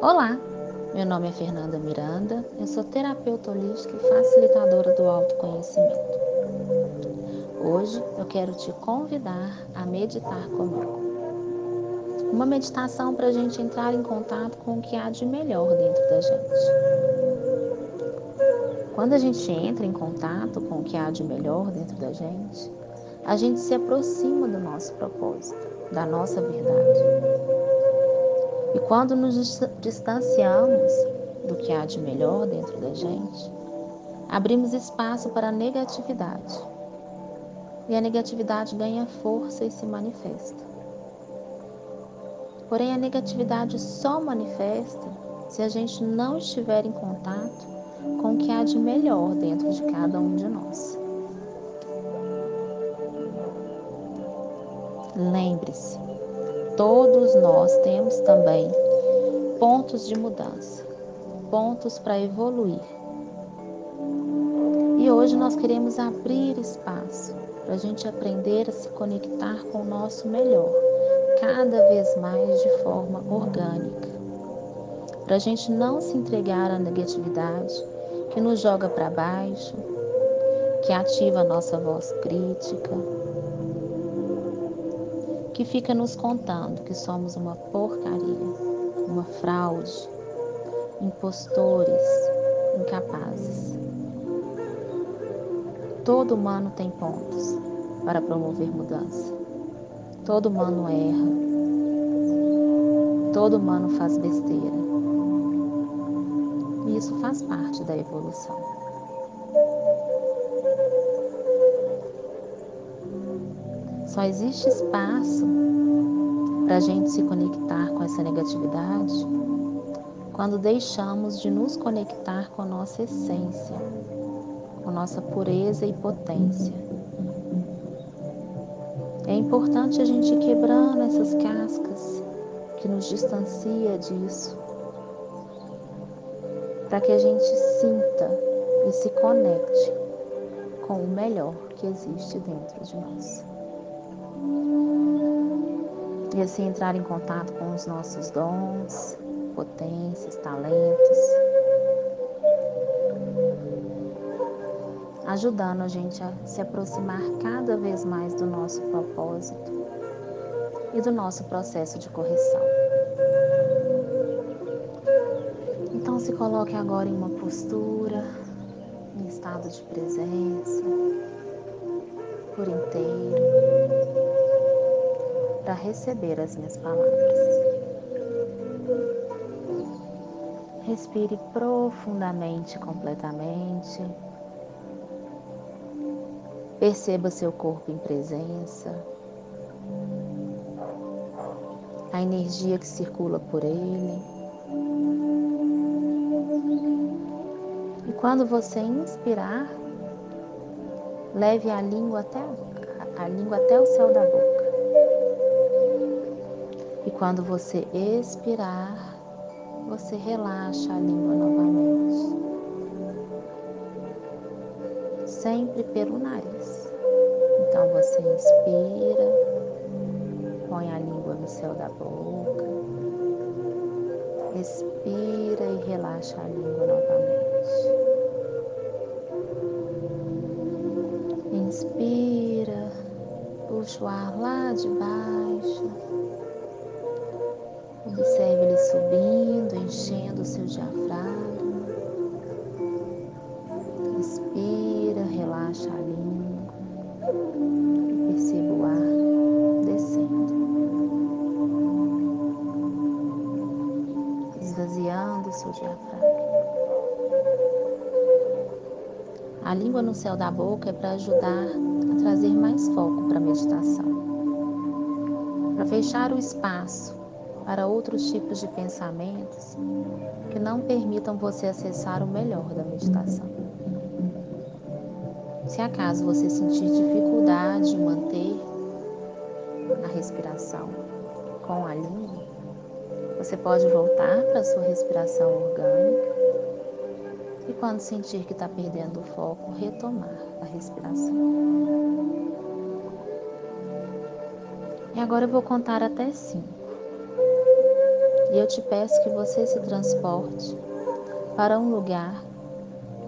Olá, meu nome é Fernanda Miranda, eu sou terapeuta holística e facilitadora do autoconhecimento. Hoje eu quero te convidar a meditar comigo. Uma meditação para a gente entrar em contato com o que há de melhor dentro da gente. Quando a gente entra em contato com o que há de melhor dentro da gente, a gente se aproxima do nosso propósito, da nossa verdade. E quando nos distanciamos do que há de melhor dentro da gente, abrimos espaço para a negatividade. E a negatividade ganha força e se manifesta. Porém, a negatividade só manifesta se a gente não estiver em contato com o que há de melhor dentro de cada um de nós. Lembre-se, todos nós temos também pontos de mudança, pontos para evoluir. E hoje nós queremos abrir espaço para a gente aprender a se conectar com o nosso melhor, cada vez mais de forma orgânica. Para a gente não se entregar à negatividade que nos joga para baixo, que ativa a nossa voz crítica, que fica nos contando que somos uma porcaria, uma fraude, impostores, incapazes. Todo humano tem pontos para promover mudança. Todo humano erra. Todo humano faz besteira. E isso faz parte da evolução. Só existe espaço para a gente se conectar com essa negatividade quando deixamos de nos conectar com a nossa essência, com nossa pureza e potência. É importante a gente ir quebrando essas cascas que nos distancia disso, para que a gente sinta e se conecte com o melhor que existe dentro de nós e assim entrar em contato com os nossos dons, potências, talentos, ajudando a gente a se aproximar cada vez mais do nosso propósito e do nosso processo de correção. Então se coloque agora em uma postura, em estado de presença, por inteiro para receber as minhas palavras. Respire profundamente, completamente. Perceba seu corpo em presença, a energia que circula por ele. E quando você inspirar, leve a língua até, a língua até o céu da boca. E quando você expirar, você relaxa a língua novamente. Sempre pelo nariz. Então você inspira, põe a língua no céu da boca, expira e relaxa a língua novamente. Inspira, puxa o ar lá de baixo. Observe ele subindo, enchendo o seu diafragma. Respira, relaxa a língua. E perceba o ar descendo. Esvaziando o seu diafragma. A língua no céu da boca é para ajudar a trazer mais foco para a meditação. Para fechar o espaço para outros tipos de pensamentos que não permitam você acessar o melhor da meditação. Se acaso você sentir dificuldade em manter a respiração com a língua, você pode voltar para a sua respiração orgânica e quando sentir que está perdendo o foco, retomar a respiração. E agora eu vou contar até cinco. E eu te peço que você se transporte para um lugar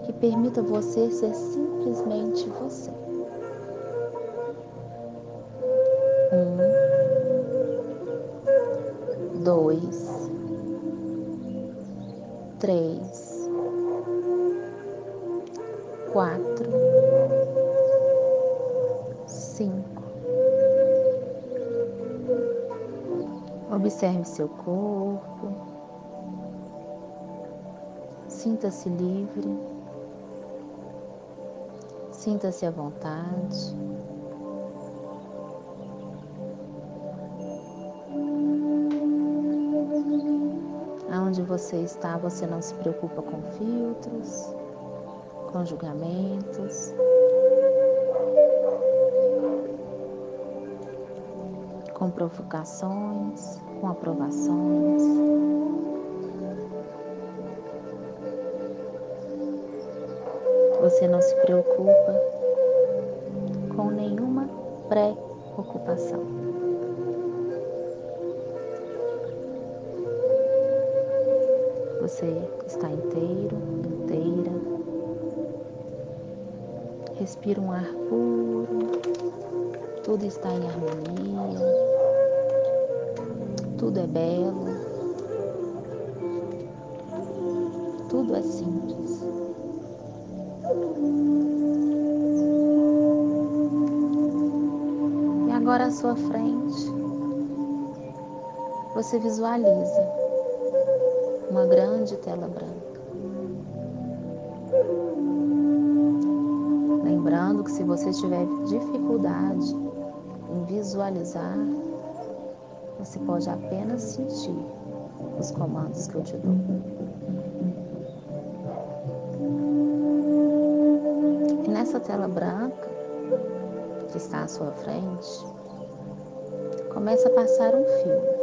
que permita você ser simplesmente você. Um, dois, três, quatro, cinco. Observe seu corpo, sinta-se livre, sinta-se à vontade. Aonde você está, você não se preocupa com filtros, com julgamentos. Com provocações, com aprovações. Você não se preocupa com nenhuma pré-ocupação. Você está inteiro, inteira. Respira um ar puro. Tudo está em harmonia. Tudo é belo. Tudo é simples. E agora à sua frente, você visualiza uma grande tela branca. Lembrando que se você tiver dificuldade em visualizar, você pode apenas sentir os comandos que eu te dou. E nessa tela branca que está à sua frente, começa a passar um filme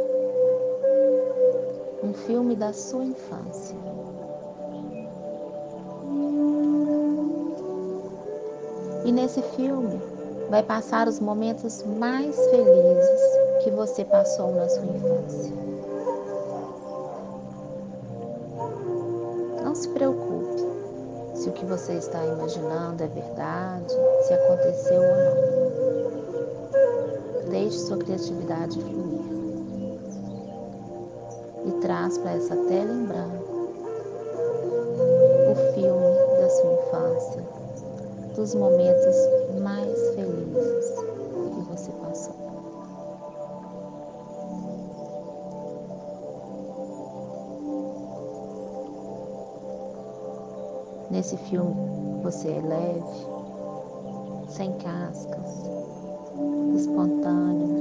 um filme da sua infância. E nesse filme vai passar os momentos mais felizes que você passou na sua infância. Não se preocupe se o que você está imaginando é verdade, se aconteceu ou não. Deixe sua criatividade fluir e traz para essa tela em branco o filme da sua infância, dos momentos mais felizes que você passou. Nesse filme você é leve, sem cascas, espontâneo.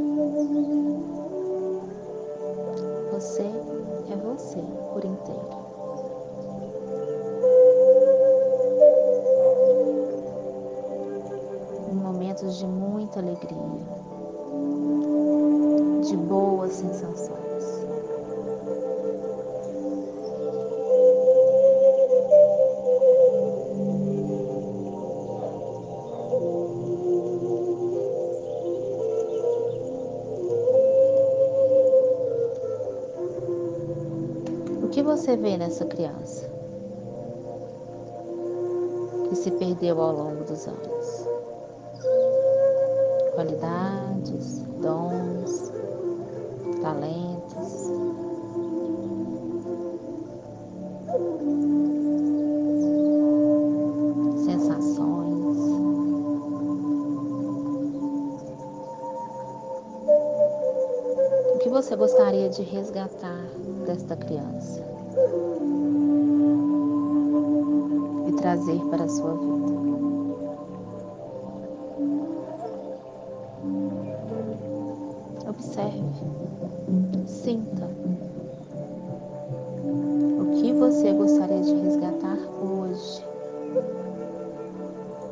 Você é você por inteiro. Muita alegria, de boas sensações. O que você vê nessa criança que se perdeu ao longo dos anos? Qualidades, dons, talentos. Sensações. O que você gostaria de resgatar desta criança e trazer para a sua vida.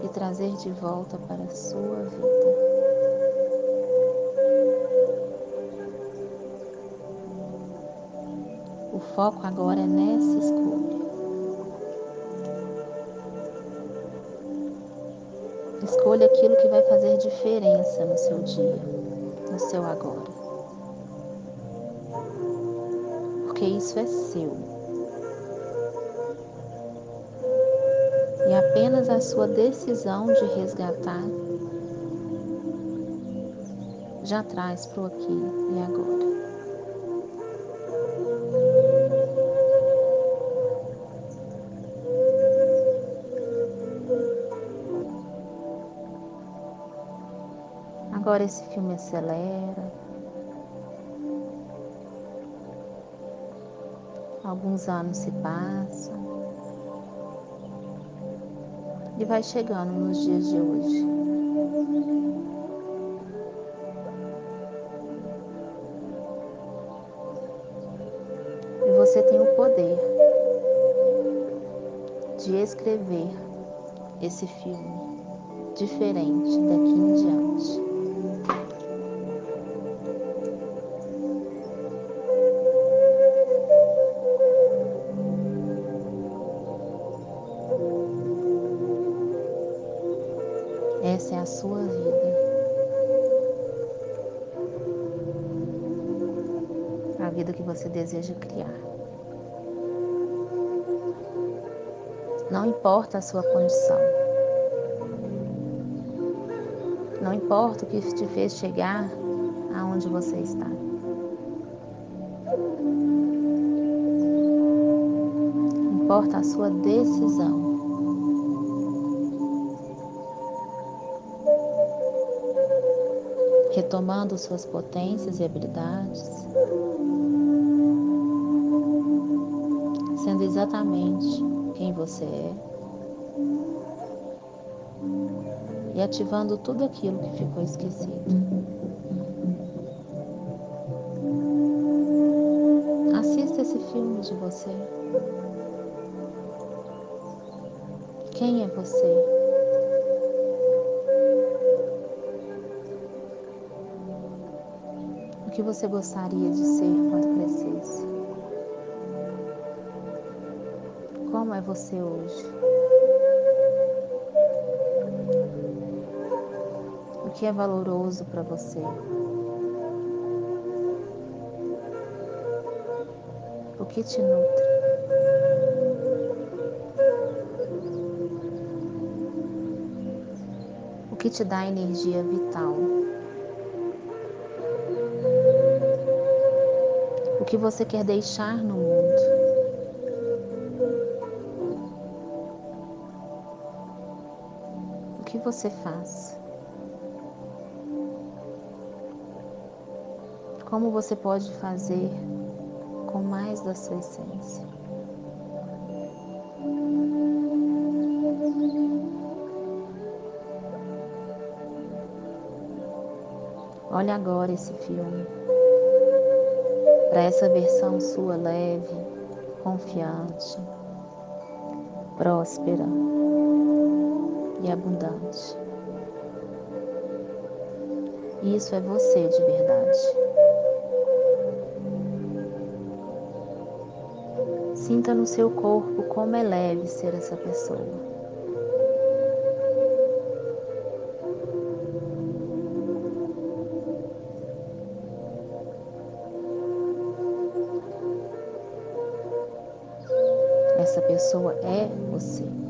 E trazer de volta para a sua vida. O foco agora é nessa escolha. Escolha aquilo que vai fazer diferença no seu dia, no seu agora. porque isso é seu. Apenas a sua decisão de resgatar já traz para o aqui e agora. Agora esse filme acelera. Alguns anos se passam. E vai chegando nos dias de hoje. E você tem o poder de escrever esse filme diferente daqui em diante. Você deseja criar. Não importa a sua condição. Não importa o que te fez chegar aonde você está. Importa a sua decisão. retomando suas potências e habilidades, exatamente quem você é e ativando tudo aquilo que ficou esquecido. Assista esse filme de você. Quem é você? que você gostaria de ser quando crescesse? É você hoje? O que é valoroso para você? O que te nutre? O que te dá energia vital? o que você quer deixar no mundo. Você faz? Como você pode fazer com mais da sua essência? Olhe agora esse filme para essa versão sua leve, confiante, próspera e abundante. Isso é você de verdade. Sinta no seu corpo como é leve ser essa pessoa. essa pessoa é você.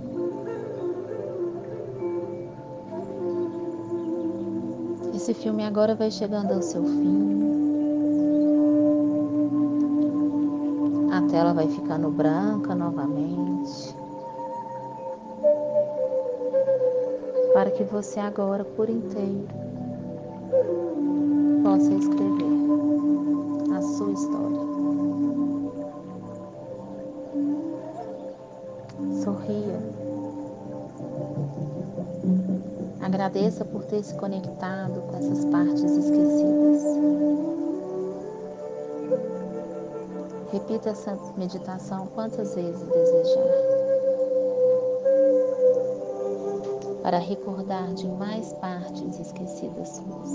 Esse filme agora vai chegando ao seu fim. A tela vai ficando branca novamente. Para que você agora por inteiro possa escrever a sua história. sorria. Agradeça por ter se conectado com essas partes esquecidas. Repita essa meditação quantas vezes desejar. Para recordar de mais partes esquecidas suas.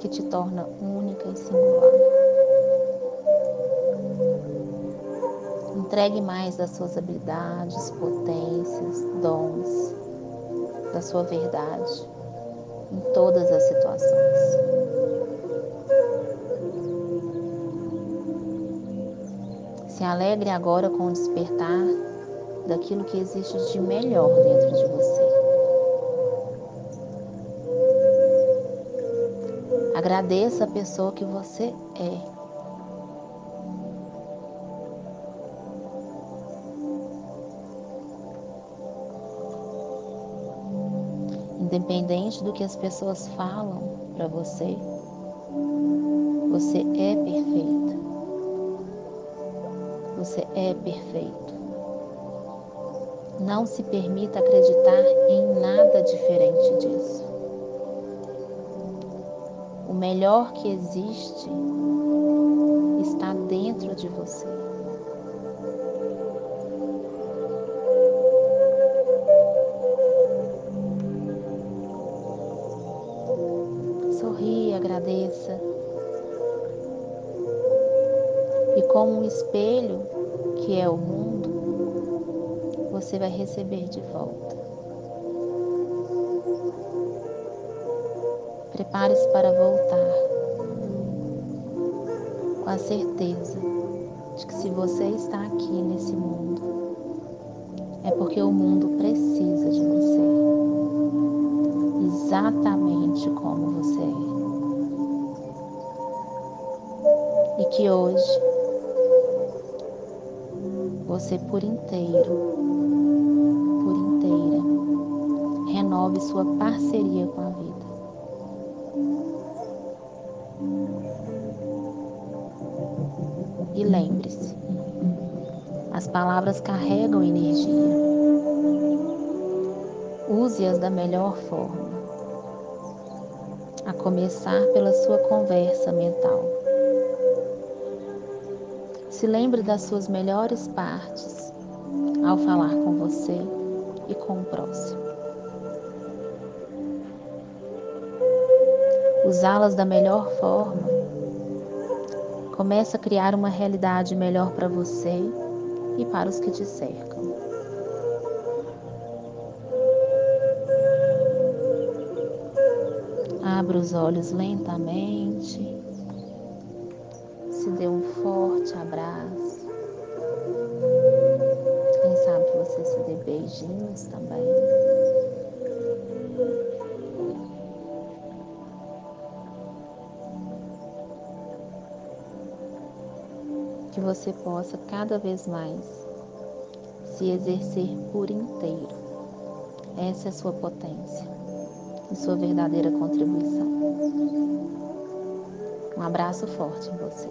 Que te torna única e singular. entregue mais das suas habilidades, potências, dons, da sua verdade em todas as situações. Se alegre agora com o despertar daquilo que existe de melhor dentro de você. Agradeça a pessoa que você é. Independente do que as pessoas falam para você, você é perfeita. Você é perfeito. Não se permita acreditar em nada diferente disso. O melhor que existe está dentro de você. Espelho que é o mundo, você vai receber de volta. Prepare-se para voltar com a certeza de que se você está aqui nesse mundo, é porque o mundo precisa de você, exatamente como você é. e que hoje você por inteiro, por inteira, renove sua parceria com a vida. E lembre-se, as palavras carregam energia. Use-as da melhor forma, a começar pela sua conversa mental. Se lembre das suas melhores partes ao falar com você e com o próximo. Usá-las da melhor forma começa a criar uma realidade melhor para você e para os que te cercam. Abra os olhos lentamente forte abraço. Quem sabe você se dê beijinhos também. Que você possa cada vez mais se exercer por inteiro. Essa é a sua potência e sua verdadeira contribuição. Um abraço forte em você.